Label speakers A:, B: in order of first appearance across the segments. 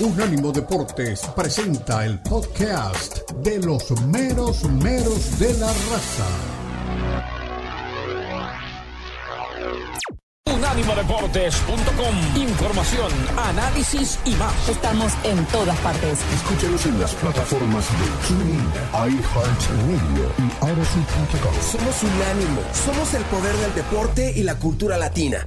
A: Unánimo Deportes presenta el podcast de los meros meros de la raza.
B: Unánimodeportes.com Información, análisis y más.
C: Estamos en todas partes.
A: Escúchanos en las plataformas de TuneIn, iHeartRadio y Odyssey.com.
D: Somos Unánimo, somos el poder del deporte y la cultura latina.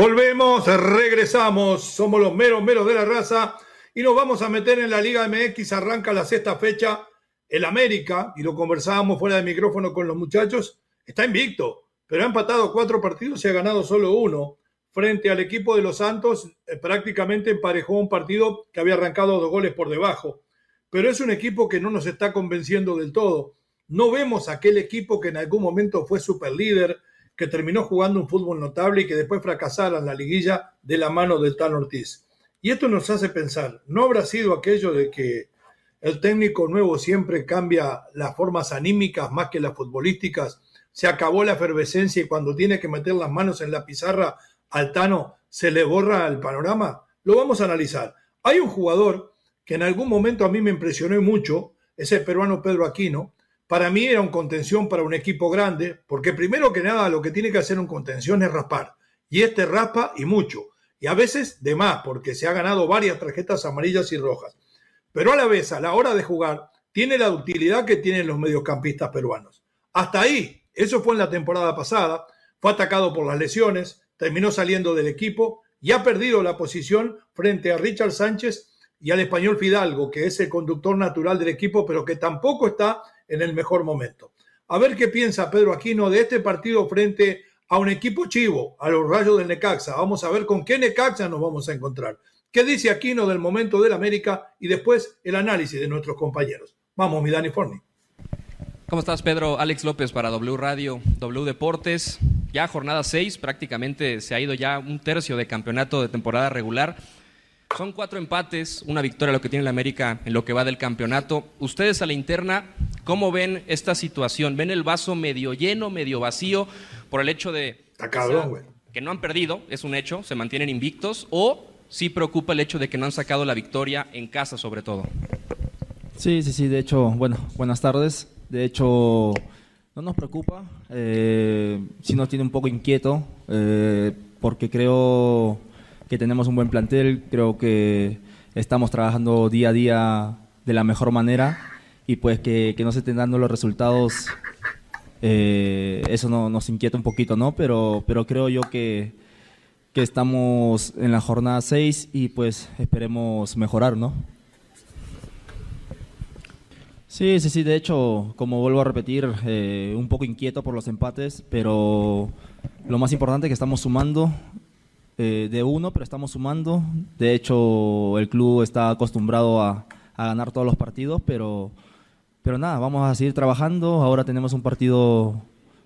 E: Volvemos, regresamos, somos los meros meros de la raza. Y nos vamos a meter en la Liga MX, arranca la sexta fecha, el América, y lo conversábamos fuera de micrófono con los muchachos, está invicto, pero ha empatado cuatro partidos y ha ganado solo uno. Frente al equipo de los Santos, eh, prácticamente emparejó un partido que había arrancado dos goles por debajo, pero es un equipo que no nos está convenciendo del todo. No vemos aquel equipo que en algún momento fue superlíder, que terminó jugando un fútbol notable y que después fracasara en la liguilla de la mano del Tan Ortiz. Y esto nos hace pensar, ¿no habrá sido aquello de que el técnico nuevo siempre cambia las formas anímicas más que las futbolísticas? Se acabó la efervescencia y cuando tiene que meter las manos en la pizarra al Tano se le borra el panorama. Lo vamos a analizar. Hay un jugador que en algún momento a mí me impresionó mucho, es el peruano Pedro Aquino, para mí era un contención para un equipo grande, porque primero que nada lo que tiene que hacer un contención es raspar. Y este raspa y mucho. Y a veces de más, porque se ha ganado varias tarjetas amarillas y rojas. Pero a la vez, a la hora de jugar, tiene la utilidad que tienen los mediocampistas peruanos. Hasta ahí, eso fue en la temporada pasada, fue atacado por las lesiones, terminó saliendo del equipo y ha perdido la posición frente a Richard Sánchez y al español Fidalgo, que es el conductor natural del equipo, pero que tampoco está en el mejor momento. A ver qué piensa Pedro Aquino de este partido frente a un equipo chivo, a los rayos del Necaxa. Vamos a ver con qué Necaxa nos vamos a encontrar. ¿Qué dice Aquino del momento del América? Y después el análisis de nuestros compañeros. Vamos, mi Dani Forni.
F: ¿Cómo estás, Pedro? Alex López para W Radio, W Deportes. Ya jornada 6, prácticamente se ha ido ya un tercio de campeonato de temporada regular. Son cuatro empates, una victoria lo que tiene la América en lo que va del campeonato. Ustedes a la interna, ¿cómo ven esta situación? ¿Ven el vaso medio lleno, medio vacío por el hecho de
E: cabrón,
F: que no han perdido, es un hecho, se mantienen invictos, o sí preocupa el hecho de que no han sacado la victoria en casa sobre todo?
G: Sí, sí, sí, de hecho, bueno, buenas tardes. De hecho, no nos preocupa, eh, sí nos tiene un poco inquieto, eh, porque creo que tenemos un buen plantel, creo que estamos trabajando día a día de la mejor manera y pues que, no se estén dando los resultados, eh, eso no, nos inquieta un poquito, ¿no? Pero, pero creo yo que, que estamos en la jornada 6 y pues esperemos mejorar, ¿no? Sí, sí, sí, de hecho, como vuelvo a repetir, eh, un poco inquieto por los empates, pero lo más importante es que estamos sumando eh, de uno, pero estamos sumando. De hecho, el club está acostumbrado a, ganar todos los partidos, pero, pero nada, vamos a seguir trabajando. Ahora tenemos un partido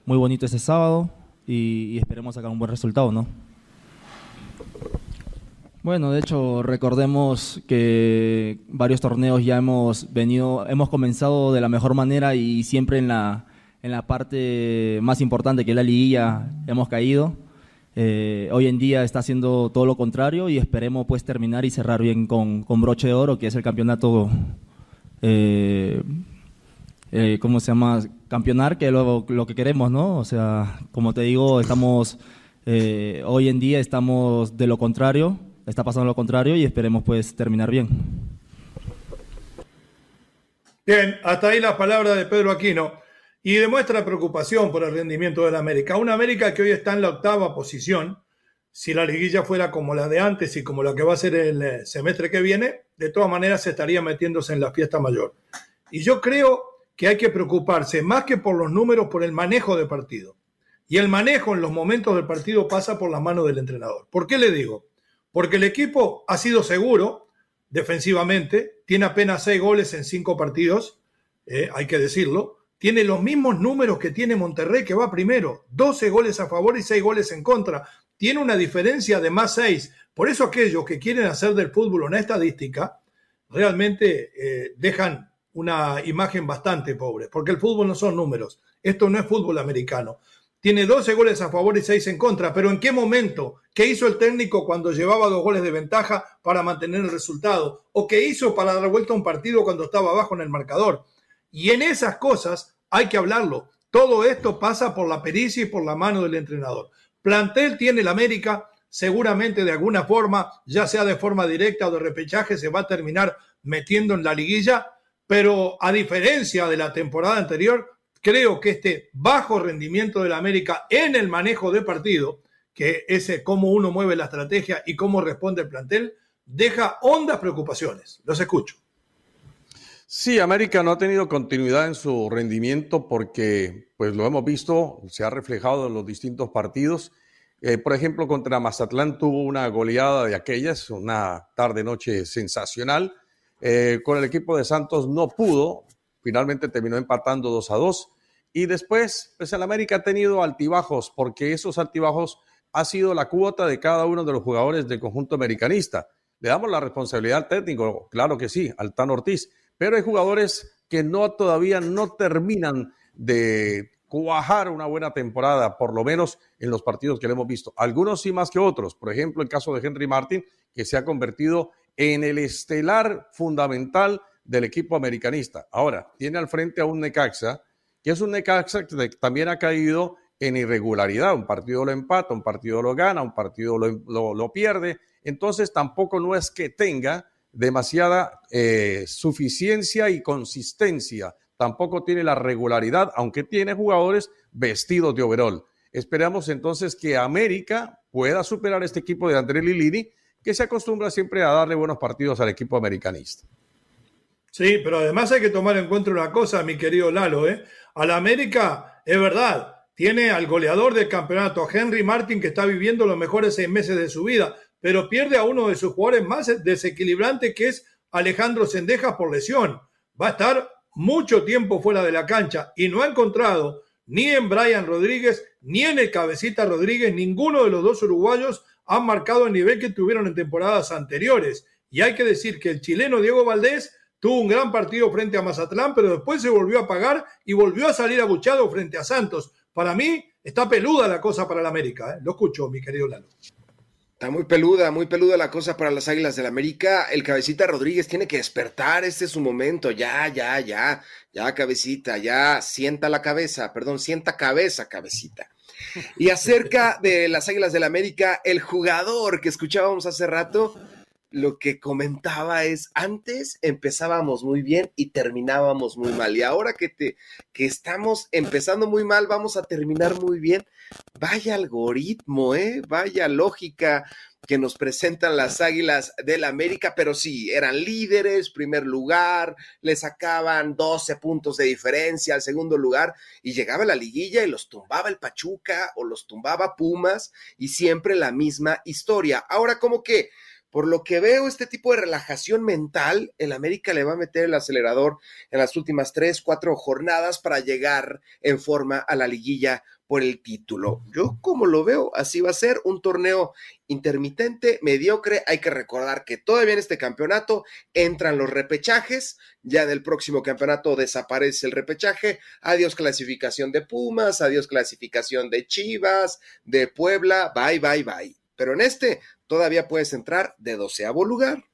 G: muy bonito este sábado y, esperemos sacar un buen resultado, ¿no? Bueno, de hecho, recordemos que varios torneos ya hemos venido, hemos comenzado de la mejor manera y siempre en la, en la parte más importante que es la liguilla hemos caído. Eh, hoy en día está haciendo todo lo contrario y esperemos pues terminar y cerrar bien con, con broche de oro, que es el campeonato, eh, eh, ¿cómo se llama? Campeonar, que es lo, lo, que queremos, ¿no? O sea, como te digo, estamos, eh, hoy en día estamos de lo contrario, está pasando lo contrario y esperemos pues terminar bien.
E: Bien, hasta ahí las palabras de Pedro Aquino y demuestra preocupación por el rendimiento de la América. Una América que hoy está en la octava posición. Si la liguilla fuera como la de antes y como la que va a ser el eh, semestre que viene, de todas maneras se estaría metiéndose en la fiesta mayor. Y yo creo que hay que preocuparse más que por los números, por el manejo de partido. Y el manejo en los momentos del partido pasa por la mano del entrenador. ¿Por qué le digo? Porque el equipo ha sido seguro defensivamente, tiene apenas seis goles en cinco partidos, eh, hay que decirlo, tiene los mismos números que tiene Monterrey, que va primero, 12 goles a favor y 6 goles en contra. Tiene una diferencia de más 6. Por eso aquellos que quieren hacer del fútbol una estadística, realmente eh, dejan una imagen bastante pobre, porque el fútbol no son números. Esto no es fútbol americano. Tiene 12 goles a favor y 6 en contra, pero ¿en qué momento? ¿Qué hizo el técnico cuando llevaba dos goles de ventaja para mantener el resultado? ¿O qué hizo para dar vuelta a un partido cuando estaba abajo en el marcador? Y en esas cosas hay que hablarlo. Todo esto pasa por la pericia y por la mano del entrenador. Plantel tiene el América, seguramente de alguna forma, ya sea de forma directa o de repechaje, se va a terminar metiendo en la liguilla, pero a diferencia de la temporada anterior, creo que este bajo rendimiento del América en el manejo de partido, que es cómo uno mueve la estrategia y cómo responde el plantel, deja hondas preocupaciones. Los escucho.
H: Sí, América no ha tenido continuidad en su rendimiento porque, pues lo hemos visto, se ha reflejado en los distintos partidos. Eh, por ejemplo, contra Mazatlán tuvo una goleada de aquellas, una tarde-noche sensacional. Eh, con el equipo de Santos no pudo, finalmente terminó empatando 2 a 2. Y después, pues el América ha tenido altibajos, porque esos altibajos ha sido la cuota de cada uno de los jugadores del conjunto americanista. Le damos la responsabilidad al técnico, claro que sí, al Tan Ortiz, pero hay jugadores que no todavía no terminan de cuajar una buena temporada, por lo menos en los partidos que le hemos visto. Algunos sí más que otros. Por ejemplo, el caso de Henry Martin, que se ha convertido en el estelar fundamental del equipo americanista. Ahora, tiene al frente a un Necaxa, que es un Necaxa que también ha caído en irregularidad. Un partido lo empata, un partido lo gana, un partido lo, lo pierde. Entonces, tampoco no es que tenga demasiada eh, suficiencia y consistencia. Tampoco tiene la regularidad, aunque tiene jugadores vestidos de overall. Esperamos entonces que América pueda superar este equipo de André Lilini, que se acostumbra siempre a darle buenos partidos al equipo americanista.
E: Sí, pero además hay que tomar en cuenta una cosa, mi querido Lalo. ¿eh? A la América, es verdad, tiene al goleador del campeonato, Henry Martin, que está viviendo los mejores seis meses de su vida pero pierde a uno de sus jugadores más desequilibrantes, que es Alejandro Sendejas por lesión. Va a estar mucho tiempo fuera de la cancha y no ha encontrado ni en Brian Rodríguez ni en el Cabecita Rodríguez, ninguno de los dos uruguayos han marcado el nivel que tuvieron en temporadas anteriores. Y hay que decir que el chileno Diego Valdés tuvo un gran partido frente a Mazatlán, pero después se volvió a pagar y volvió a salir abuchado frente a Santos. Para mí está peluda la cosa para el América. ¿eh? Lo escucho, mi querido Lalo.
I: Está muy peluda, muy peluda la cosa para las Águilas del la América. El cabecita Rodríguez tiene que despertar, este es su momento. Ya, ya, ya, ya, cabecita, ya, sienta la cabeza, perdón, sienta cabeza, cabecita. Y acerca de las Águilas del América, el jugador que escuchábamos hace rato, lo que comentaba es, antes empezábamos muy bien y terminábamos muy mal. Y ahora que, te, que estamos empezando muy mal, vamos a terminar muy bien. Vaya algoritmo, ¿eh? Vaya lógica que nos presentan las Águilas del América, pero sí, eran líderes, primer lugar, le sacaban 12 puntos de diferencia al segundo lugar y llegaba la liguilla y los tumbaba el Pachuca o los tumbaba Pumas y siempre la misma historia. Ahora como que por lo que veo, este tipo de relajación mental, el América le va a meter el acelerador en las últimas tres, cuatro jornadas para llegar en forma a la liguilla por el título. Yo como lo veo, así va a ser un torneo intermitente, mediocre. Hay que recordar que todavía en este campeonato entran los repechajes. Ya del próximo campeonato desaparece el repechaje. Adiós clasificación de Pumas, adiós clasificación de Chivas, de Puebla. Bye, bye, bye. Pero en este todavía puedes entrar de doceavo lugar.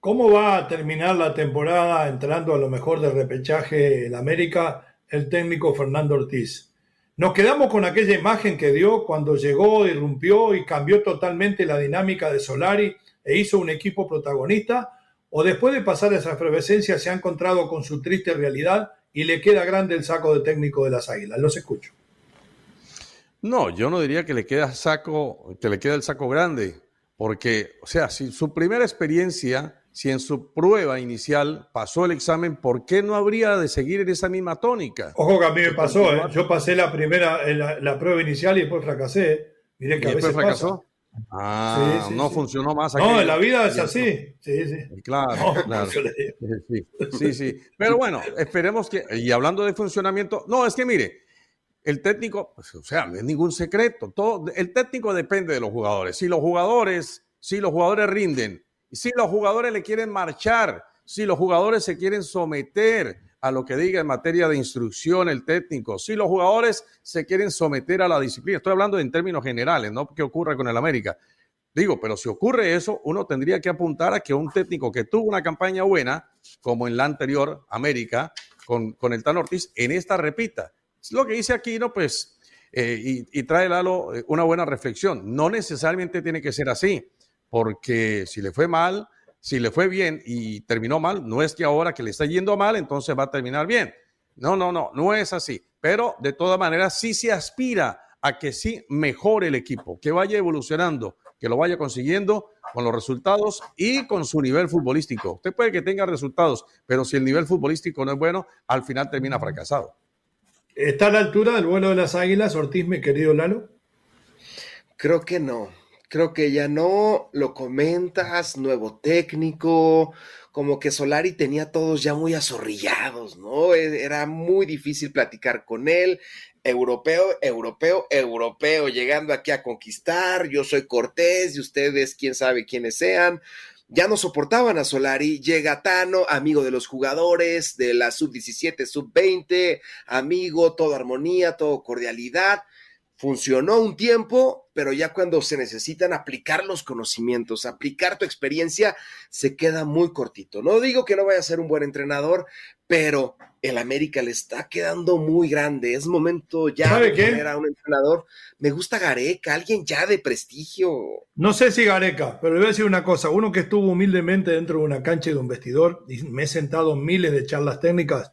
E: ¿Cómo va a terminar la temporada entrando a lo mejor del repechaje en América el técnico Fernando Ortiz? Nos quedamos con aquella imagen que dio cuando llegó, irrumpió y cambió totalmente la dinámica de Solari e hizo un equipo protagonista, o después de pasar esa efervescencia se ha encontrado con su triste realidad y le queda grande el saco de técnico de las Águilas. Los escucho.
H: No, yo no diría que le queda saco, que le queda el saco grande, porque, o sea, si su primera experiencia si en su prueba inicial pasó el examen, ¿por qué no habría de seguir en esa misma tónica?
E: Ojo que a mí me pasó, ¿eh? yo pasé la primera, la, prueba inicial y después fracasé.
H: Miré que a veces fracasó? Ah, no funcionó más.
E: No, en la vida es así. Sí, sí.
H: Claro, claro. Sí, sí, Pero bueno, esperemos que, y hablando de funcionamiento, no, es que mire, el técnico, pues, o sea, no es ningún secreto. Todo, el técnico depende de los jugadores. Si los jugadores, si los jugadores rinden, si los jugadores le quieren marchar, si los jugadores se quieren someter a lo que diga en materia de instrucción el técnico, si los jugadores se quieren someter a la disciplina. Estoy hablando en términos generales, no qué ocurre con el América. Digo, pero si ocurre eso, uno tendría que apuntar a que un técnico que tuvo una campaña buena, como en la anterior América, con, con el Tan Ortiz, en esta repita. Lo que dice aquí, ¿no? Pues, eh, y, y, trae Lalo eh, una buena reflexión. No necesariamente tiene que ser así porque si le fue mal, si le fue bien y terminó mal, no es que ahora que le está yendo mal, entonces va a terminar bien. No, no, no, no es así. Pero de todas maneras, sí se aspira a que sí mejore el equipo, que vaya evolucionando, que lo vaya consiguiendo con los resultados y con su nivel futbolístico. Usted puede que tenga resultados, pero si el nivel futbolístico no es bueno, al final termina fracasado.
E: ¿Está a la altura del vuelo de las águilas, Ortiz, mi querido Lalo?
I: Creo que no creo que ya no, lo comentas, nuevo técnico, como que Solari tenía todos ya muy azorrillados, ¿no? E, era muy difícil platicar con él, europeo, europeo, europeo, llegando aquí a conquistar, yo soy Cortés y ustedes quién sabe quiénes sean. Ya no soportaban a Solari, llega Tano, amigo de los jugadores, de la sub-17, sub-20, amigo, todo armonía, todo cordialidad funcionó un tiempo, pero ya cuando se necesitan aplicar los conocimientos, aplicar tu experiencia, se queda muy cortito. No digo que no vaya a ser un buen entrenador, pero el América le está quedando muy grande. Es momento ya de tener a un entrenador. Me gusta Gareca, alguien ya de prestigio.
E: No sé si Gareca, pero le voy a decir una cosa. Uno que estuvo humildemente dentro de una cancha y de un vestidor, y me he sentado en miles de charlas técnicas.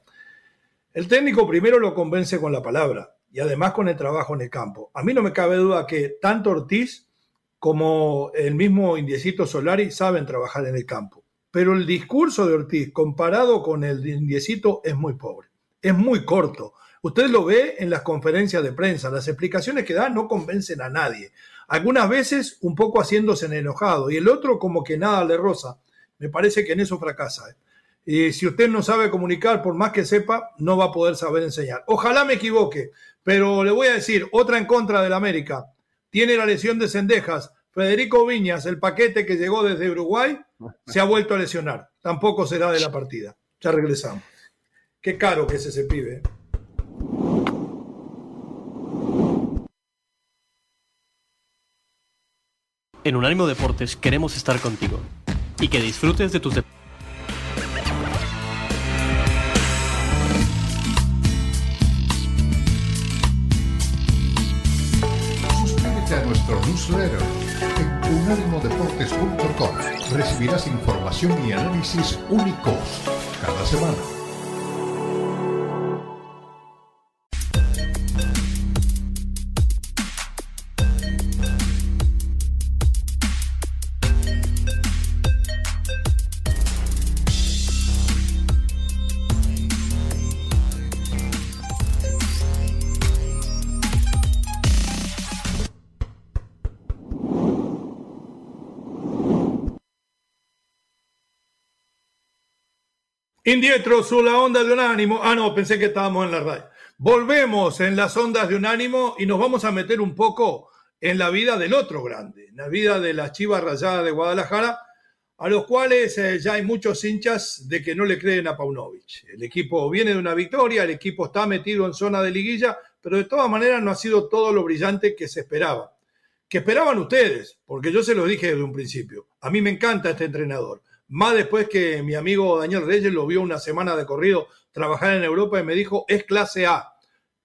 E: El técnico primero lo convence con la palabra y además con el trabajo en el campo. A mí no me cabe duda que tanto Ortiz como el mismo Indiecito Solari saben trabajar en el campo. Pero el discurso de Ortiz comparado con el de Indiecito es muy pobre, es muy corto. Usted lo ve en las conferencias de prensa, las explicaciones que da no convencen a nadie. Algunas veces un poco haciéndose en enojado y el otro como que nada le roza. Me parece que en eso fracasa. ¿eh? Y si usted no sabe comunicar, por más que sepa, no va a poder saber enseñar. Ojalá me equivoque, pero le voy a decir, otra en contra del América. Tiene la lesión de Cendejas. Federico Viñas, el paquete que llegó desde Uruguay, se ha vuelto a lesionar. Tampoco será de la partida. Ya regresamos. Qué caro que es ese pibe. ¿eh?
J: En Unánimo Deportes queremos estar contigo y que disfrutes de tus deportes
A: newsletter en unánimodeportes.com. Recibirás información y análisis únicos cada semana.
E: Indietro, su la onda de un ánimo. Ah, no, pensé que estábamos en la radio. Volvemos en las ondas de Unánimo y nos vamos a meter un poco en la vida del otro grande, en la vida de la Chivas Rayada de Guadalajara, a los cuales eh, ya hay muchos hinchas de que no le creen a Paunovic. El equipo viene de una victoria, el equipo está metido en zona de liguilla, pero de todas maneras no ha sido todo lo brillante que se esperaba. Que esperaban ustedes, porque yo se lo dije desde un principio. A mí me encanta este entrenador. Más después que mi amigo Daniel Reyes lo vio una semana de corrido trabajar en Europa y me dijo, es clase A.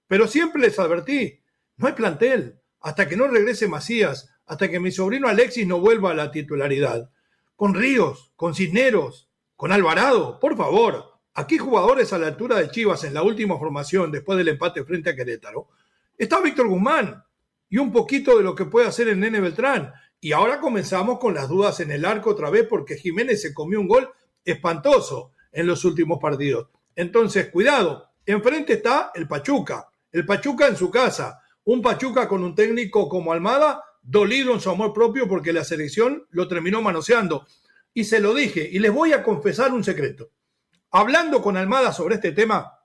E: Pero siempre les advertí, no hay plantel. Hasta que no regrese Macías, hasta que mi sobrino Alexis no vuelva a la titularidad con Ríos, con Cisneros, con Alvarado, por favor. Aquí jugadores a la altura de Chivas en la última formación después del empate frente a Querétaro. Está Víctor Guzmán y un poquito de lo que puede hacer el Nene Beltrán. Y ahora comenzamos con las dudas en el arco otra vez porque Jiménez se comió un gol espantoso en los últimos partidos. Entonces, cuidado, enfrente está el Pachuca, el Pachuca en su casa, un Pachuca con un técnico como Almada dolido en su amor propio porque la selección lo terminó manoseando. Y se lo dije, y les voy a confesar un secreto. Hablando con Almada sobre este tema,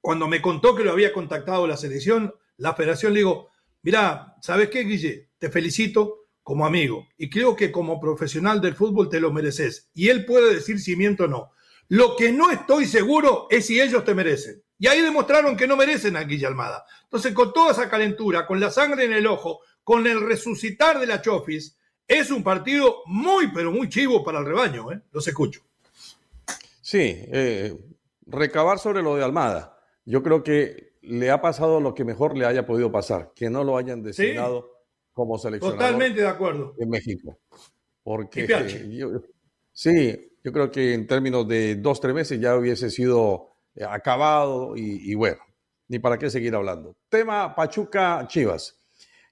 E: cuando me contó que lo había contactado la selección, la federación, le digo, mira, ¿sabes qué, Guille? Te felicito como amigo y creo que como profesional del fútbol te lo mereces. Y él puede decir si miento o no. Lo que no estoy seguro es si ellos te merecen. Y ahí demostraron que no merecen a Guille Almada. Entonces, con toda esa calentura, con la sangre en el ojo, con el resucitar de la Chofis, es un partido muy, pero muy chivo para el rebaño. ¿eh? Los escucho.
H: Sí, eh, recabar sobre lo de Almada. Yo creo que le ha pasado lo que mejor le haya podido pasar, que no lo hayan designado como seleccionador.
E: Totalmente de acuerdo.
H: En México. Porque sí, yo creo que en términos de dos, tres meses ya hubiese sido eh, acabado y, y bueno, ni para qué seguir hablando. Tema Pachuca Chivas.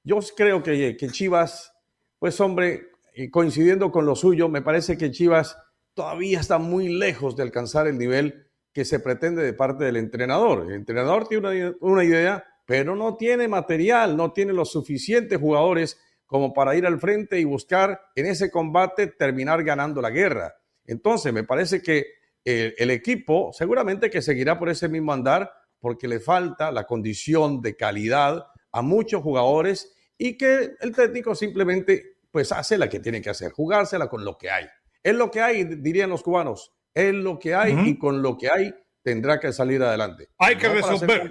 H: Yo creo que, que Chivas, pues hombre, coincidiendo con lo suyo, me parece que Chivas todavía está muy lejos de alcanzar el nivel que se pretende de parte del entrenador. El entrenador tiene una, idea, pero no tiene material, no tiene los suficientes jugadores como para ir al frente y buscar en ese combate terminar ganando la guerra. Entonces, me parece que el, el, equipo seguramente que seguirá por ese mismo andar porque le falta la condición de calidad a muchos jugadores y que el técnico simplemente pues hace la que tiene que hacer, jugársela con lo que hay. Es lo que hay, dirían los cubanos, es lo que hay y con lo que hay tendrá que salir adelante.
E: Hay que resolver.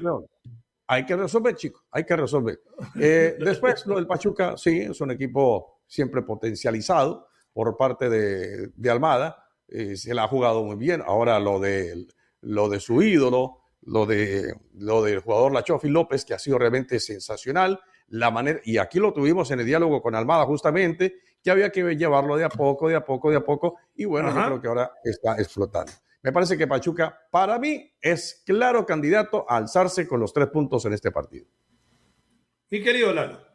H: Hay que resolver, chicos, hay que resolver. Eh, después, lo del Pachuca, sí, es un equipo siempre potencializado por parte de, de Almada. Eh, se la ha jugado muy bien. Ahora lo de, lo de su ídolo, lo, de, lo del jugador Lachofi López, que ha sido realmente sensacional, la manera, y aquí lo tuvimos en el diálogo con Almada justamente, que había que llevarlo de a poco, de a poco, de a poco, y bueno, yo creo que ahora está explotando. Me parece que Pachuca, para mí, es claro candidato a alzarse con los tres puntos en este partido.
E: Mi querido Lalo.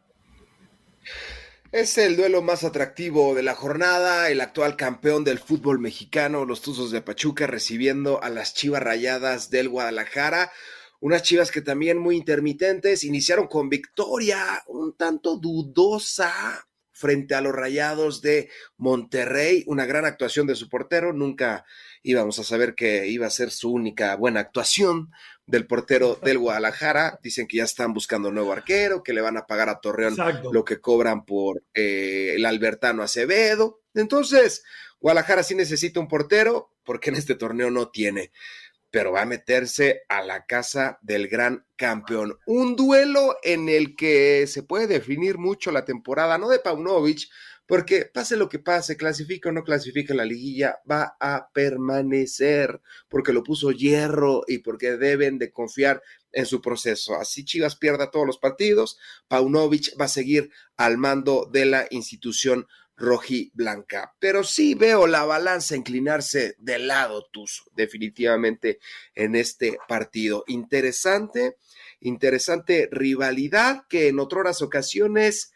I: Es el duelo más atractivo de la jornada, el actual campeón del fútbol mexicano, los Tuzos de Pachuca, recibiendo a las Chivas Rayadas del Guadalajara. Unas Chivas que también muy intermitentes, iniciaron con victoria un tanto dudosa frente a los Rayados de Monterrey, una gran actuación de su portero, nunca íbamos a saber que iba a ser su única buena actuación, del portero del Guadalajara. Dicen que ya están buscando un nuevo arquero, que le van a pagar a Torreón lo que cobran por eh, el Albertano Acevedo. Entonces, Guadalajara sí necesita un portero, porque en este torneo no tiene, pero va a meterse a la casa del gran campeón. Un duelo en el que se puede definir mucho la temporada, no de Paunovic, porque pase lo que pase, clasifica o no clasifica la liguilla, va a permanecer, porque lo puso hierro y porque deben de confiar en su proceso. Así Chivas pierda todos los partidos, Paunovic va a seguir al mando de la institución roji blanca. Pero sí veo la balanza inclinarse del lado tuzo, definitivamente en este partido. Interesante, interesante rivalidad que en otras ocasiones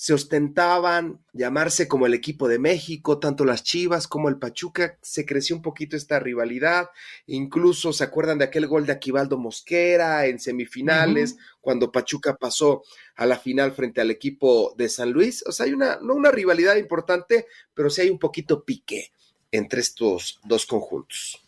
I: se ostentaban llamarse como el equipo de México, tanto las Chivas como el Pachuca, se creció un poquito esta rivalidad, incluso se acuerdan de aquel gol de Aquivaldo Mosquera en semifinales, cuando Pachuca pasó a la final frente al equipo de San Luis, o sea, hay una, no una rivalidad importante, pero sí hay un poquito pique entre estos dos conjuntos.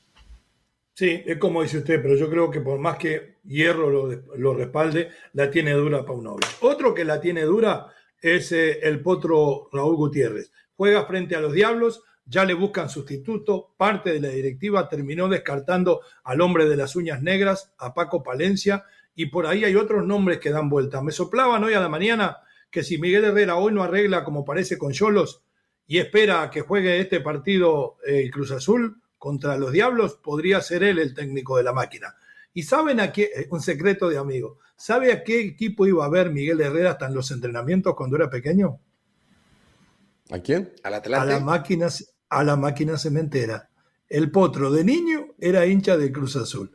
E: Sí, es como dice usted, pero yo creo que por más que Hierro lo, respalde, la tiene dura Paunovic. Otro que la tiene dura es eh, el potro Raúl Gutiérrez. Juega frente a los Diablos, ya le buscan sustituto, parte de la directiva terminó descartando al hombre de las uñas negras, a Paco Palencia, y por ahí hay otros nombres que dan vuelta. Me soplaban hoy a la mañana que si Miguel Herrera hoy no arregla como parece con Cholos y espera que juegue este partido el eh, Cruz Azul contra los Diablos, podría ser él el técnico de la máquina. ¿Y saben a qué? Eh, un secreto de amigo. ¿Sabe a qué equipo iba a ver Miguel Herrera hasta en los entrenamientos cuando era pequeño?
H: ¿A quién?
E: A la máquina, a la máquina cementera. El potro de niño era hincha de Cruz Azul.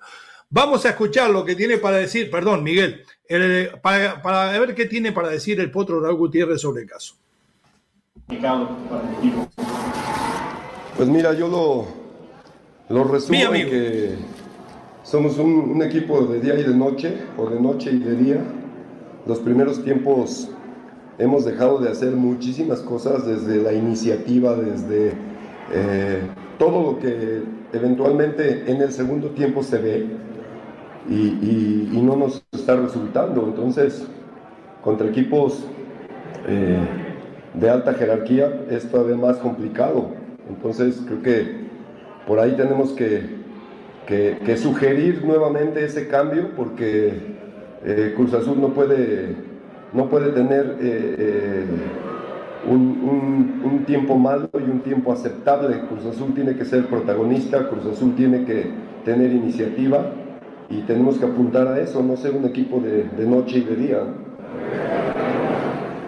E: Vamos a escuchar lo que tiene para decir, perdón, Miguel, para, ver qué tiene para decir el potro Raúl Gutiérrez sobre el caso.
K: Pues mira, yo lo, lo resumo en que somos un, equipo de día y de noche, o de noche y de día. Los primeros tiempos hemos dejado de hacer muchísimas cosas, desde la iniciativa, desde eh, todo lo que eventualmente en el segundo tiempo se ve y, y, no nos está resultando. Entonces, contra equipos eh, de alta jerarquía es todavía más complicado. Entonces, creo que por ahí tenemos que, que, sugerir nuevamente ese cambio porque eh, Cruz Azul no puede, no puede tener un, tiempo malo y un tiempo aceptable. Cruz Azul tiene que ser protagonista, Cruz Azul tiene que tener iniciativa y tenemos que apuntar a eso, no ser un equipo de, noche y de día.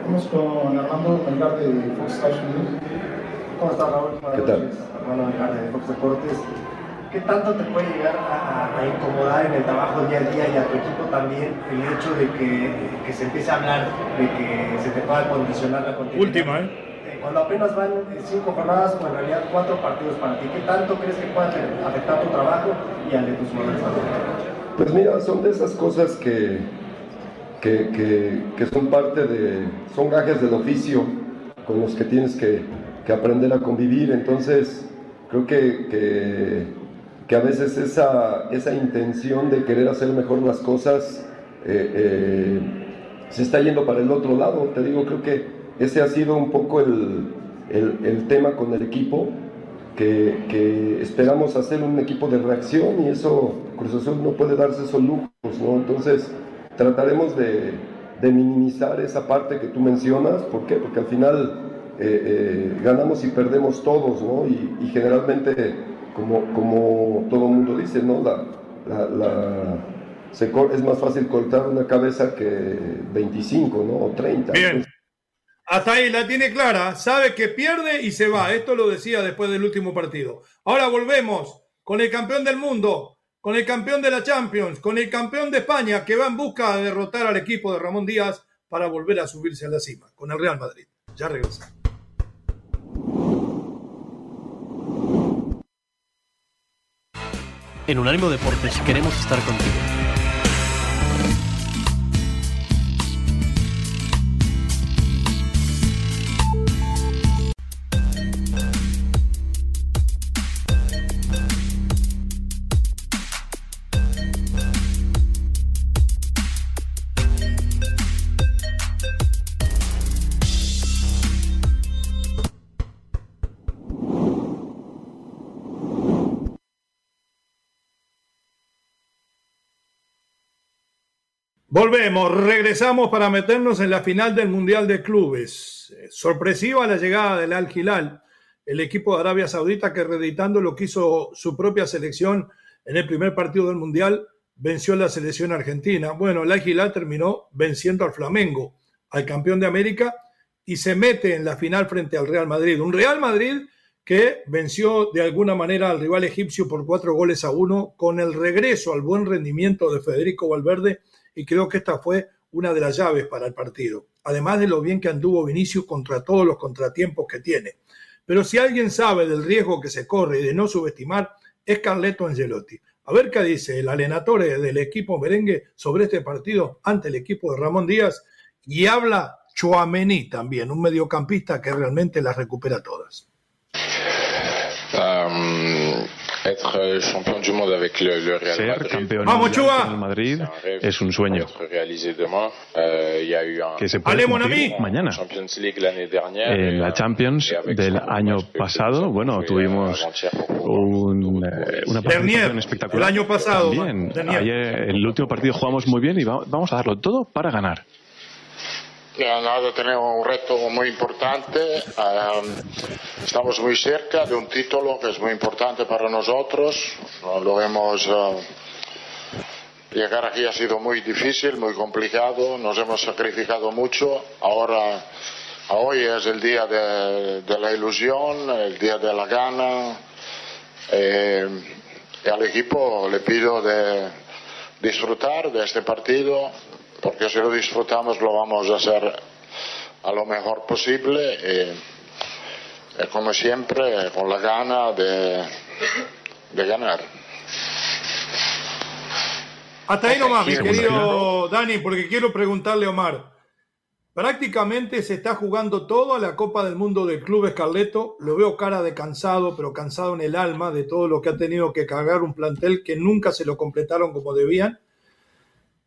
L: Vamos con Armando Melgar de Fox News. ¿Cómo estás, Raúl?
K: ¿Qué tal?
L: Armando Melgar de Fox Deportes. ¿Qué tanto te puede llegar a, incomodar en el trabajo día a día y a tu equipo también el hecho de que, se empiece a hablar de que se te pueda condicionar la continuidad?
E: Última, ¿eh?
L: ¿eh? Cuando apenas van cinco jornadas o en realidad cuatro partidos para ti, ¿qué tanto crees que pueda afectar tu trabajo y al de tus jugadores
K: Pues mira, son de esas cosas que, que, que, son parte de, son gajes del oficio con los que tienes que, que aprender a convivir, entonces creo que que a veces esa, esa intención de querer hacer mejor las cosas eh, eh, se está yendo para el otro lado. Te digo, creo que ese ha sido un poco el, el, tema con el equipo, que, esperamos hacer un equipo de reacción y eso, Cruz Azul no puede darse esos lujos, ¿no? Entonces, trataremos de, minimizar esa parte que tú mencionas, ¿por qué? Porque al final eh, ganamos y perdemos todos, ¿no? Y generalmente como, como todo el mundo dice, ¿no? La, es más fácil cortar una cabeza que 25, ¿no? O 30.
E: Bien. Hasta ahí la tiene clara, sabe que pierde y se va. Esto lo decía después del último partido. Ahora volvemos con el campeón del mundo, con el campeón de la Champions, con el campeón de España que va en busca de derrotar al equipo de Ramón Díaz para volver a subirse a la cima, con el Real Madrid. Ya regresamos.
J: En Unánimo Deportes queremos estar contigo.
E: Volvemos, regresamos para meternos en la final del Mundial de Clubes. Sorpresiva la llegada del Al Hilal, el equipo de Arabia Saudita que reeditando lo que hizo su propia selección en el primer partido del Mundial, venció la selección argentina. Bueno, el Al Hilal terminó venciendo al Flamengo, al campeón de América, y se mete en la final frente al Real Madrid. Un Real Madrid que venció de alguna manera al rival egipcio por cuatro goles a uno, con el regreso al buen rendimiento de Federico Valverde y creo que esta fue una de las llaves para el partido, además de lo bien que anduvo Vinicius contra todos los contratiempos que tiene. Pero si alguien sabe del riesgo que se corre y de no subestimar, es Carleto Angelotti. A ver qué dice el alenatore del equipo merengue sobre este partido ante el equipo de Ramón Díaz y habla Chuamení también, un mediocampista que realmente las recupera todas.
M: Um, I euh, Ser campeón
E: Vamos, Chua.
M: con el Madrid es un sueño
E: Euh,
M: que se puede cumplir mañana. En la Champions del año pasado, bueno, tuvimos un, eh, una participación espectacular.
E: el año pasado,
M: También, ayer, el último partido jugamos muy bien y va- vamos a darlo todo para ganar.
N: Nada, tenemos un reto muy importante. eh, estamos muy cerca de un título que es muy importante para nosotros. No Lo hemos. eh, llegar aquí ha sido muy difícil, muy complicado. Nos hemos sacrificado mucho. Ahora, hoy es el día de, de la ilusión, el día de la gana. Eh, y al equipo le pido de disfrutar de este partido, porque si lo disfrutamos lo vamos a hacer a lo mejor posible y, y como siempre con la gana de, de ganar.
E: Hasta ahí nomás, mi querido Dani, porque quiero preguntarle a Omar. Prácticamente se está jugando todo a la Copa del Mundo del Club Escarleto. Lo veo cara de cansado, pero cansado en el alma de todo lo que ha tenido que cargar un plantel que nunca se lo completaron como debían.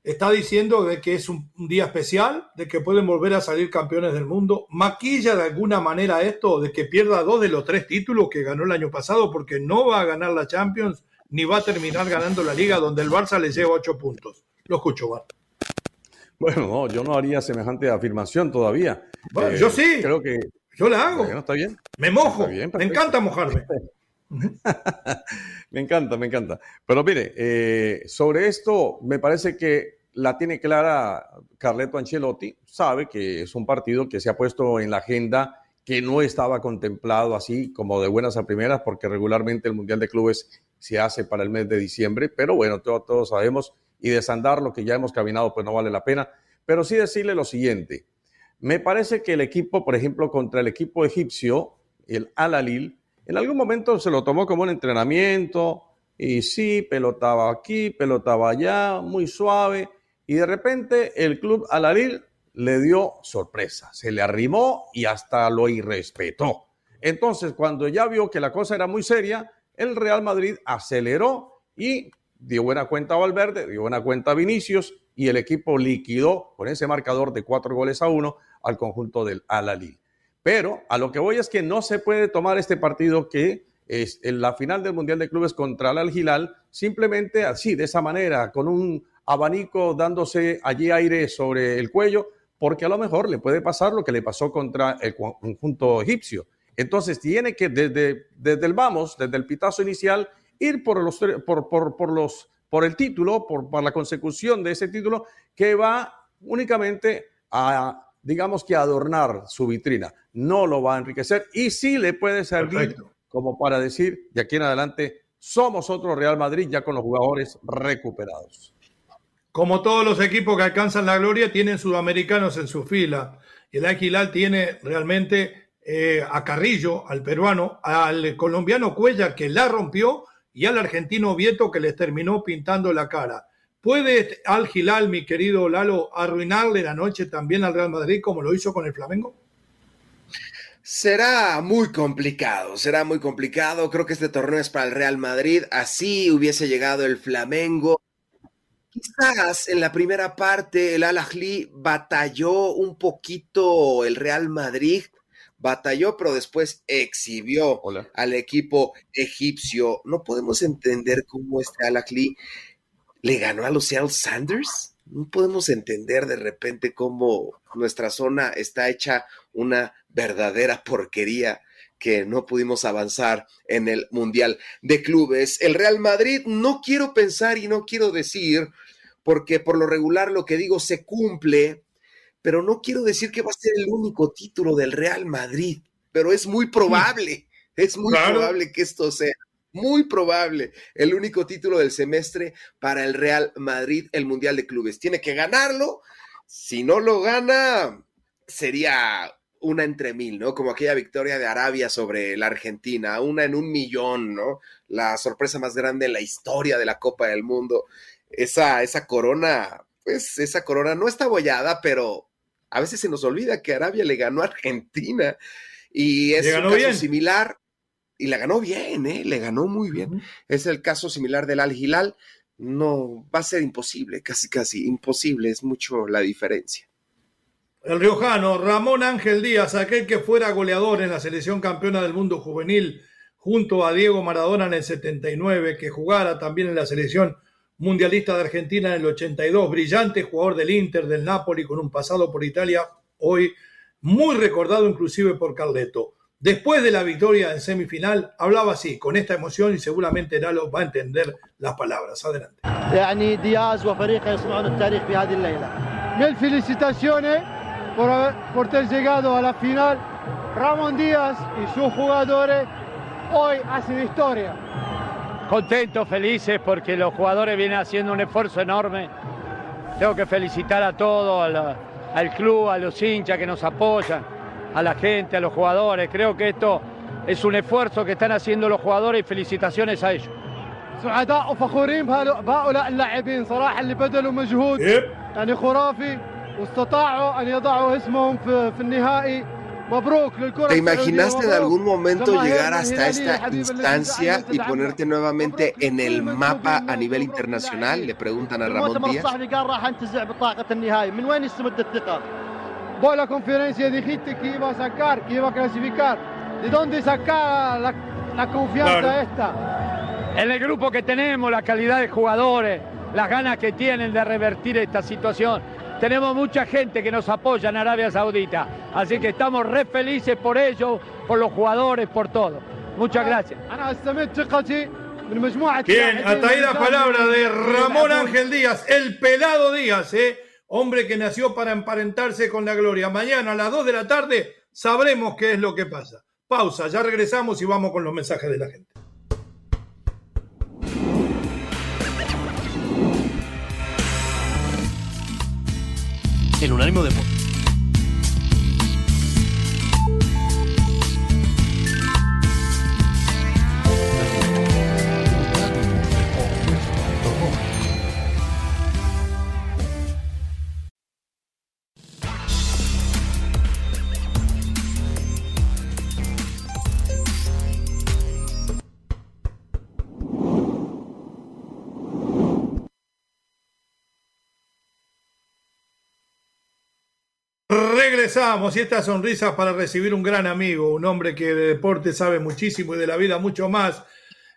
E: Está diciendo de que es un, un día especial, de que pueden volver a salir campeones del mundo. ¿Maquilla de alguna manera esto de que pierda dos de los tres títulos que ganó el año pasado porque no va a ganar la Champions ni va a terminar ganando la liga donde el Barça le lleva ocho puntos? Lo escucho, Bar.
H: Bueno, no, yo no haría semejante afirmación todavía.
E: Bueno,
H: Eh,
E: yo sí.
H: Creo que.
E: Yo la hago.
H: Está bien.
E: Me mojo.
H: Está bien,
E: me encanta mojarme.
H: Me encanta, me encanta. Pero mire, eh, sobre esto me parece que la tiene clara Carleto Ancelotti. Sabe que es un partido que se ha puesto en la agenda que no estaba contemplado así como de buenas a primeras, porque regularmente el Mundial de Clubes se hace para el mes de diciembre. Pero bueno, todo- todos sabemos y desandar lo que ya hemos caminado, pues no vale la pena. Pero sí decirle lo siguiente. Me parece que el equipo, por ejemplo, contra el equipo egipcio, el Al-Alil, en algún momento se lo tomó como un entrenamiento y sí, pelotaba aquí, pelotaba allá, muy suave. Y de repente el club Al-Alil le dio sorpresa, se le arrimó y hasta lo irrespetó. Entonces, cuando ya vio que la cosa era muy seria, el Real Madrid aceleró y dio buena cuenta a Valverde, dio buena cuenta a Vinicius y el equipo liquidó con ese marcador de cuatro goles a uno al conjunto del Al-Alil. Pero a lo que voy es que no se puede tomar este partido que es en la final del Mundial de Clubes contra el Al Hilal simplemente así, de esa manera, con un abanico dándose allí aire sobre el cuello, porque a lo mejor le puede pasar lo que le pasó contra el conjunto egipcio. Entonces tiene que desde, desde el vamos, desde el pitazo inicial, ir por los, por, por, por los, por el título, por, por la consecución de ese título que va únicamente a, digamos que adornar su vitrina. No lo va a enriquecer y sí le puede servir
E: Perfecto.
H: como para decir de aquí en adelante somos otro Real Madrid ya con los jugadores recuperados.
E: Como todos los equipos que alcanzan la gloria, tienen sudamericanos en su fila. El Aquilal tiene realmente eh, a Carrillo, al peruano, al colombiano Cuella, que la rompió, y al argentino Vieto, que les terminó pintando la cara. ¿Puede Al Gilal, mi querido Lalo, arruinarle la noche también al Real Madrid como lo hizo con el Flamengo?
I: Será muy complicado, será muy complicado. Creo que este torneo es para el Real Madrid. Así hubiese llegado el Flamengo. Quizás en la primera parte el Al Ahly batalló un poquito el Real Madrid, batalló, pero después exhibió al equipo egipcio. No podemos entender cómo este Al Ahly le ganó a los Seattle Sanders. No podemos entender de repente cómo nuestra zona está hecha una verdadera porquería que no pudimos avanzar en el Mundial de Clubes. El Real Madrid, no quiero pensar y no quiero decir, porque por lo regular lo que digo se cumple, pero no quiero decir que va a ser el único título del Real Madrid, pero es muy probable, es muy
E: Claro.
I: probable que esto sea. Muy probable el único título del semestre para el Real Madrid, el Mundial de Clubes. Tiene que ganarlo. Si no lo gana, sería una entre mil, ¿no? Como aquella victoria de Arabia sobre la Argentina, una en un millón, ¿no? La sorpresa más grande en la historia de la Copa del Mundo. Esa, esa corona, pues esa corona no está bollada, pero a veces se nos olvida que Arabia le ganó a Argentina y es un caso
E: bien.
I: similar. Y la ganó bien, ¿eh? Le ganó muy bien. Es el caso similar del Al Hilal. No, va a ser imposible, casi, casi imposible. Es mucho la diferencia.
E: El riojano Ramón Ángel Díaz, aquel que fuera goleador en la selección campeona del mundo juvenil junto a Diego Maradona en el 79, que jugara también en la selección mundialista de Argentina en el 82, brillante jugador del Inter, del Napoli, con un pasado por Italia, hoy muy recordado inclusive por Carleto. Después de la victoria en semifinal, hablaba así, con esta emoción y seguramente Nalo va a entender las palabras. Adelante.
O: Mil felicitaciones por, por ter llegado a la final. Ramón Díaz y sus jugadores hoy hacen historia.
P: Contentos, felices porque los jugadores vienen haciendo un esfuerzo enorme. Tengo que felicitar a todos, al club, a los hinchas que nos apoyan, a la gente, a los jugadores. Creo que esto es un esfuerzo que están haciendo los jugadores y felicitaciones a ellos.
O: سعداء وفخورين بهؤلاء اللاعبين صراحه اللي بذلوا مجهود يعني خرافي واستطاعوا ان يضعوا اسمهم في, في النهائي
I: ¿Te imaginaste en algún momento llegar hasta esta instancia y ponerte nuevamente en el mapa a nivel internacional? Le preguntan a Ramón Díaz.
O: Vos la conferencia dijiste que iba a sacar, que iba a clasificar. ¿De dónde saca la, la confianza esta?
P: En el grupo que tenemos, la calidad de jugadores, las ganas que tienen de revertir esta situación tenemos mucha gente que nos apoya en Arabia Saudita, así que estamos re felices por ello, por los jugadores, por todo. Muchas gracias.
E: Bien, hasta ahí la palabra de Ramón Ángel Díaz, el pelado Díaz, ¿eh? Hombre que nació para emparentarse con la gloria. Mañana a las 2 de la tarde sabremos qué es lo que pasa. Pausa, ya regresamos y vamos con los mensajes de la gente.
J: El Unánimo de
E: Regresamos y esta sonrisa para recibir un gran amigo, un hombre que de deporte sabe muchísimo y de la vida mucho más.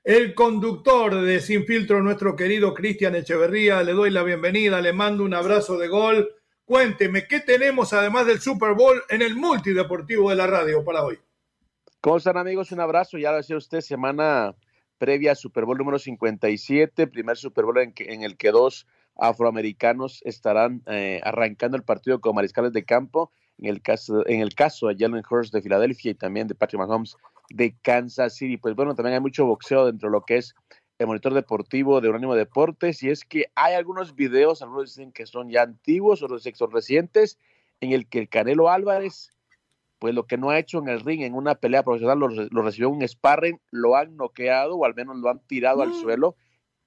E: El conductor de Sin Filtro, nuestro querido Cristian Echeverría, le doy la bienvenida, le mando un abrazo de gol. Cuénteme, ¿qué tenemos además del Super Bowl en el multideportivo de la radio para hoy?
Q: ¿Cómo están amigos? Un abrazo, ya lo decía usted, semana previa al Super Bowl número 57, primer Super Bowl en, en el que dos afroamericanos estarán eh, arrancando el partido como mariscales de campo. En el caso, en el caso de Jalen Hurst de Filadelfia y también de Patrick Mahomes de Kansas City. Pues bueno, también hay mucho boxeo dentro de lo que es el monitor deportivo de Unánimo Deportes. Y es que hay algunos videos, algunos dicen que son ya antiguos, otros que son recientes, en el que el Canelo Álvarez, pues lo que no ha hecho en el ring, en una pelea profesional, lo, recibió un sparring, lo han noqueado o al menos lo han tirado al mm. suelo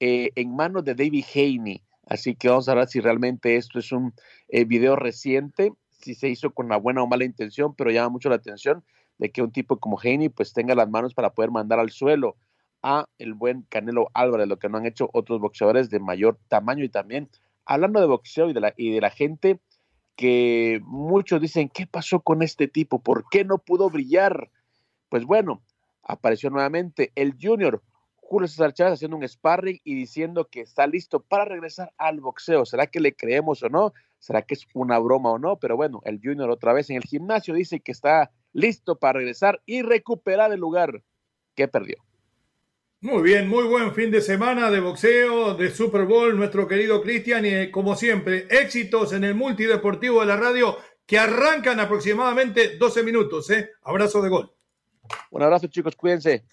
Q: eh, en manos de David Haney. Así que vamos a ver si realmente esto es un eh, video reciente, si se hizo con una buena o mala intención, pero llama mucho la atención de que un tipo como Haney pues tenga las manos para poder mandar al suelo a el buen Canelo Álvarez, lo que no han hecho otros boxeadores de mayor tamaño y también hablando de boxeo y de la, y de la gente que muchos dicen, ¿qué pasó con este tipo? ¿Por qué no pudo brillar? Pues bueno, apareció nuevamente el Junior, Julio César Chávez haciendo un sparring y diciendo que está listo para regresar al boxeo. ¿Será que le creemos o no? ¿Será que es una broma o no? Pero bueno, el Junior otra vez en el gimnasio dice que está listo para regresar y recuperar el lugar que perdió.
E: Muy bien, muy buen fin de semana de boxeo, de Super Bowl, nuestro querido Cristian, y eh, como siempre, éxitos en el multideportivo de la radio que arrancan aproximadamente 12 minutos. ¿eh? Abrazo de gol.
Q: Un abrazo chicos, cuídense.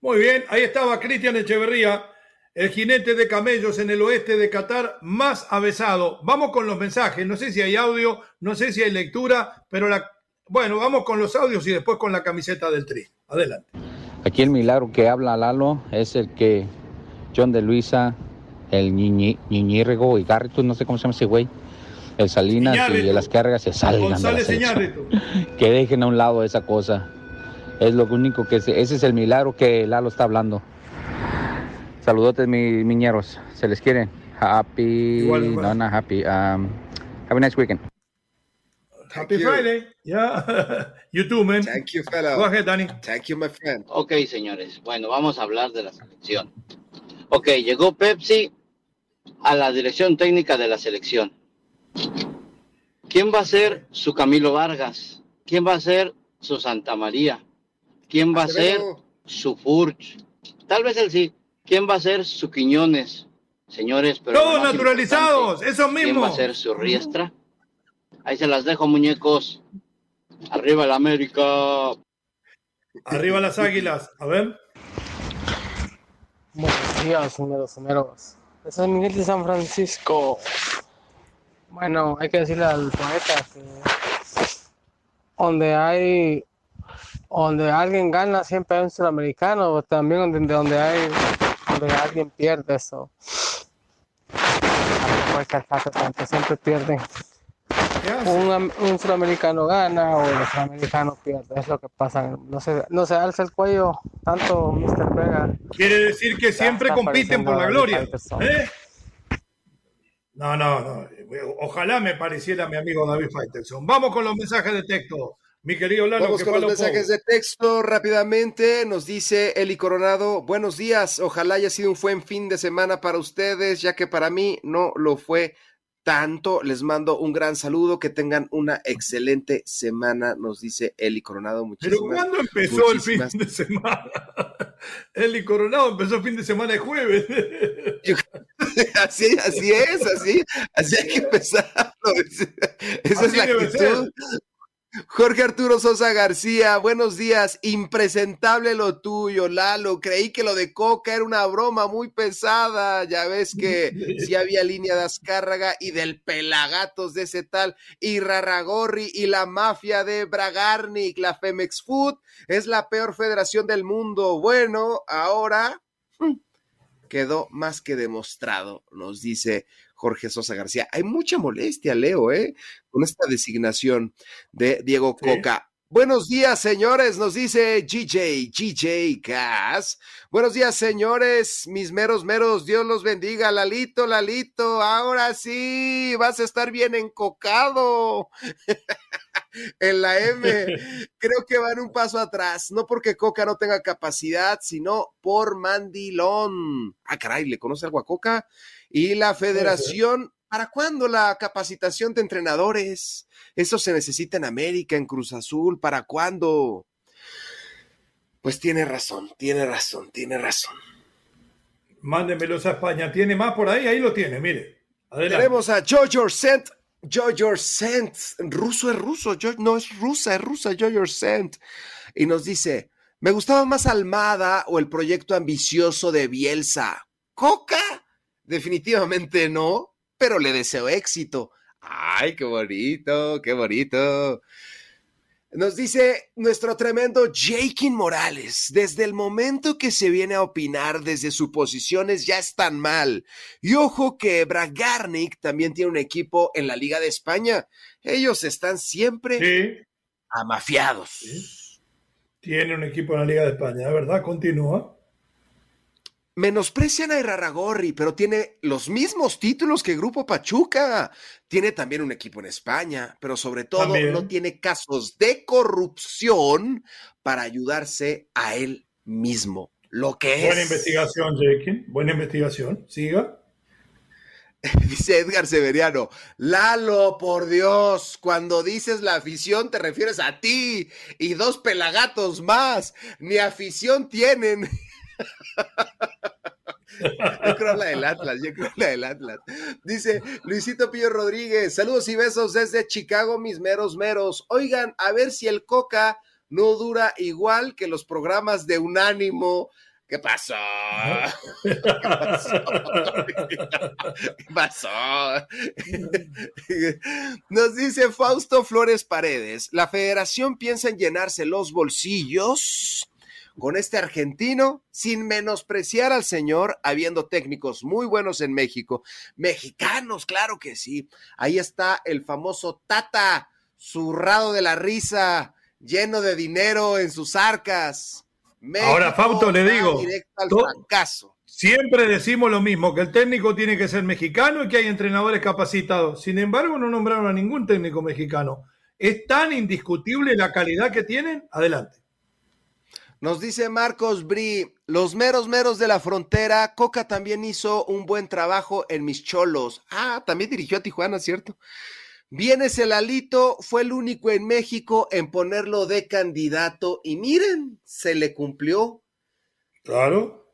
E: Muy bien, ahí estaba Cristian Echeverría, el jinete de camellos en el oeste de Qatar más avesado. Vamos con los mensajes, no sé si hay audio, no sé si hay lectura, pero la... bueno, vamos con los audios y después con la camiseta del Tri. Adelante.
R: Aquí el milagro que habla Lalo es el que John de Luisa, el Ñiñi, y Garrito, no sé cómo se llama ese güey, el Salinas y las cargas se salgan de la Que dejen a un lado esa cosa Es lo único que ese es el milagro que Lalo está hablando. Saludotes, mi, miñeros. Se les quiere. Happy.
E: Igual, igual.
R: No, no, happy. Um, have a nice weekend.
E: Happy Friday. Yeah. you too, man.
I: Thank you, fellow.
E: Go ahead, Danny.
I: Thank you, my friend.
S: Ok, señores. Bueno, vamos a hablar de la selección. Ok, llegó Pepsi a la dirección técnica de la selección. ¿Quién va a ser su Camilo Vargas? ¿Quién va a ser su Santa María? ¿Quién va a ser su Furch? Tal vez él sí. ¿Quién va a ser su Quiñones? Señores, pero...
E: Todos naturalizados, esos
S: ¿Quién va
E: mismos.
S: a ser su Riestra? Ahí se las dejo, muñecos. Arriba el América.
E: Arriba las águilas. A ver.
T: Buenos días, números, números. De San Miguel de San Francisco. Bueno, hay que decirle al poeta que donde hay, donde alguien gana siempre hay un sudamericano, también donde, donde hay, alguien pierde eso. Tanto, siempre pierden. Un, un sudamericano gana o el sudamericano pierde, es lo que pasa. No se, no se alza el cuello tanto, Mr. Vega.
E: Quiere decir que siempre compiten por la gloria. ¿eh? No, no, no. Ojalá me pareciera mi amigo David Faitelson. Vamos con los mensajes de texto. Mi querido Lalo,
I: Vamos
E: que
I: con los
E: lo
I: mensajes de texto rápidamente. Nos dice Eli Coronado, buenos días, ojalá haya sido un buen fin de semana para ustedes, ya que para mí no lo fue tanto. Les mando un gran saludo, que tengan una excelente semana, nos dice Eli Coronado.
E: Pero
I: Muchísimas,
E: ¿cuándo empezó el fin de semana? Eli Coronado empezó el fin de semana de jueves.
I: así, así es, así, así hay que empezar. Esa es
E: Así
I: la
E: debe
I: actitud. Jorge Arturo Sosa García, buenos días. Impresentable lo tuyo, Lalo. Creí que lo de Coca era una broma muy pesada. Ya ves que sí había línea de Azcárraga y del Pelagatos de ese tal y Rarragorri y la mafia de Bragarnik, la Femex Food, es la peor federación del mundo. Bueno, ahora hmm, quedó más que demostrado, nos dice Jorge Sosa García. Hay mucha molestia, Leo, ¿eh? Con esta designación de Diego Coca. Buenos días, señores, nos dice GJ, GJ Gas. Buenos días, señores, mis meros, meros, Dios los bendiga. Lalito, Lalito, ahora sí, vas a estar bien encocado. en la M. Creo que van un paso atrás, no porque Coca no tenga capacidad, sino por mandilón. Ah, caray, ¿le conoce algo a Coca? Y la federación, ¿para cuándo la capacitación de entrenadores? Eso se necesita en América, en Cruz Azul, ¿para cuándo? Pues tiene razón, tiene razón, tiene razón.
E: Mándemelos a España. ¿Tiene más por ahí? Ahí lo tiene, mire. Adelante.
I: Tenemos a Jojo Sent. Jojo Sent. Ruso es ruso. Yo, no es rusa, es rusa. Jojo Sent. Y nos dice: Me gustaba más Almada o el proyecto ambicioso de Bielsa. ¿Coca? Definitivamente no, pero le deseo éxito. Ay, qué bonito, qué bonito. Nos dice nuestro tremendo Jakin Morales, desde el momento que se viene a opinar desde suposiciones ya están mal. Y ojo que Bragarnik también tiene un equipo en la Liga de España. Ellos están siempre amafiados.
E: Tiene un equipo en la Liga de España, ¿de verdad? Continúa.
I: Menosprecian a Irarragorri, pero tiene los mismos títulos que Grupo Pachuca. Tiene también un equipo en España, pero sobre todo
E: También.
I: no tiene casos de corrupción para ayudarse a él mismo. Lo que
E: Buena
I: es.
E: investigación, Jakin. Buena investigación. Siga.
I: Dice Edgar Severiano, Lalo, por Dios, cuando dices la afición te refieres a ti y dos pelagatos más, ni afición tienen. Yo creo la del Atlas, yo creo la del Atlas. Dice Luisito Pillo Rodríguez, saludos y besos desde Chicago, mis meros meros. Oigan, a ver si el Coca no dura igual que los programas de Unánimo. ¿Qué pasó? ¿Qué pasó? ¿Qué pasó? Nos dice Fausto Flores Paredes, la federación piensa en llenarse los bolsillos con este argentino sin menospreciar al señor, habiendo técnicos muy buenos en México. Mexicanos, claro que sí. Ahí está el famoso Tata, zurrado de la risa. lleno de dinero en sus arcas.
E: Ahora, Fausto, le digo, siempre decimos lo mismo, que el técnico tiene que ser mexicano y que hay entrenadores capacitados. Sin embargo, no nombraron a ningún técnico mexicano. ¿Es tan indiscutible la calidad que tienen? Adelante.
I: Nos dice Marcos Bri, los meros meros de la frontera, Coca también hizo un buen trabajo en mis cholos. Ah, también dirigió a Tijuana, ¿cierto? Vienes el alito, fue el único en México en ponerlo de candidato y miren, se le cumplió.
E: Claro.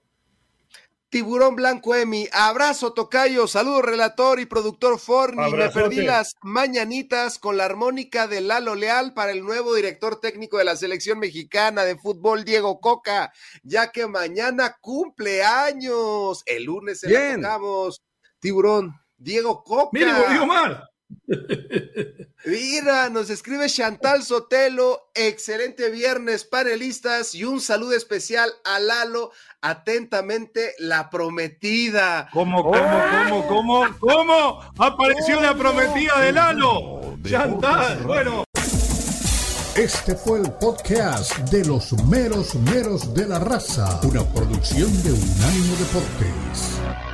I: Tiburón Blanco Emi, abrazo Tocayo, saludo relator y productor Forni. Me perdí las mañanitas con la armónica de Lalo Leal para el nuevo director técnico de la selección mexicana de fútbol, Diego Coca, ya que mañana cumple años. El lunes se la Tiburón, Diego Coca.
E: Mire, volvió mal.
I: Mira, nos escribe Chantal Sotelo. Excelente viernes, panelistas, y un saludo especial a Lalo. Atentamente, la prometida.
E: ¿Cómo, cómo, cómo, cómo, cómo? Apareció la prometida de Lalo. Chantal, bueno.
A: Este fue el podcast de los meros meros de la raza, una producción de Unánimo Deportes.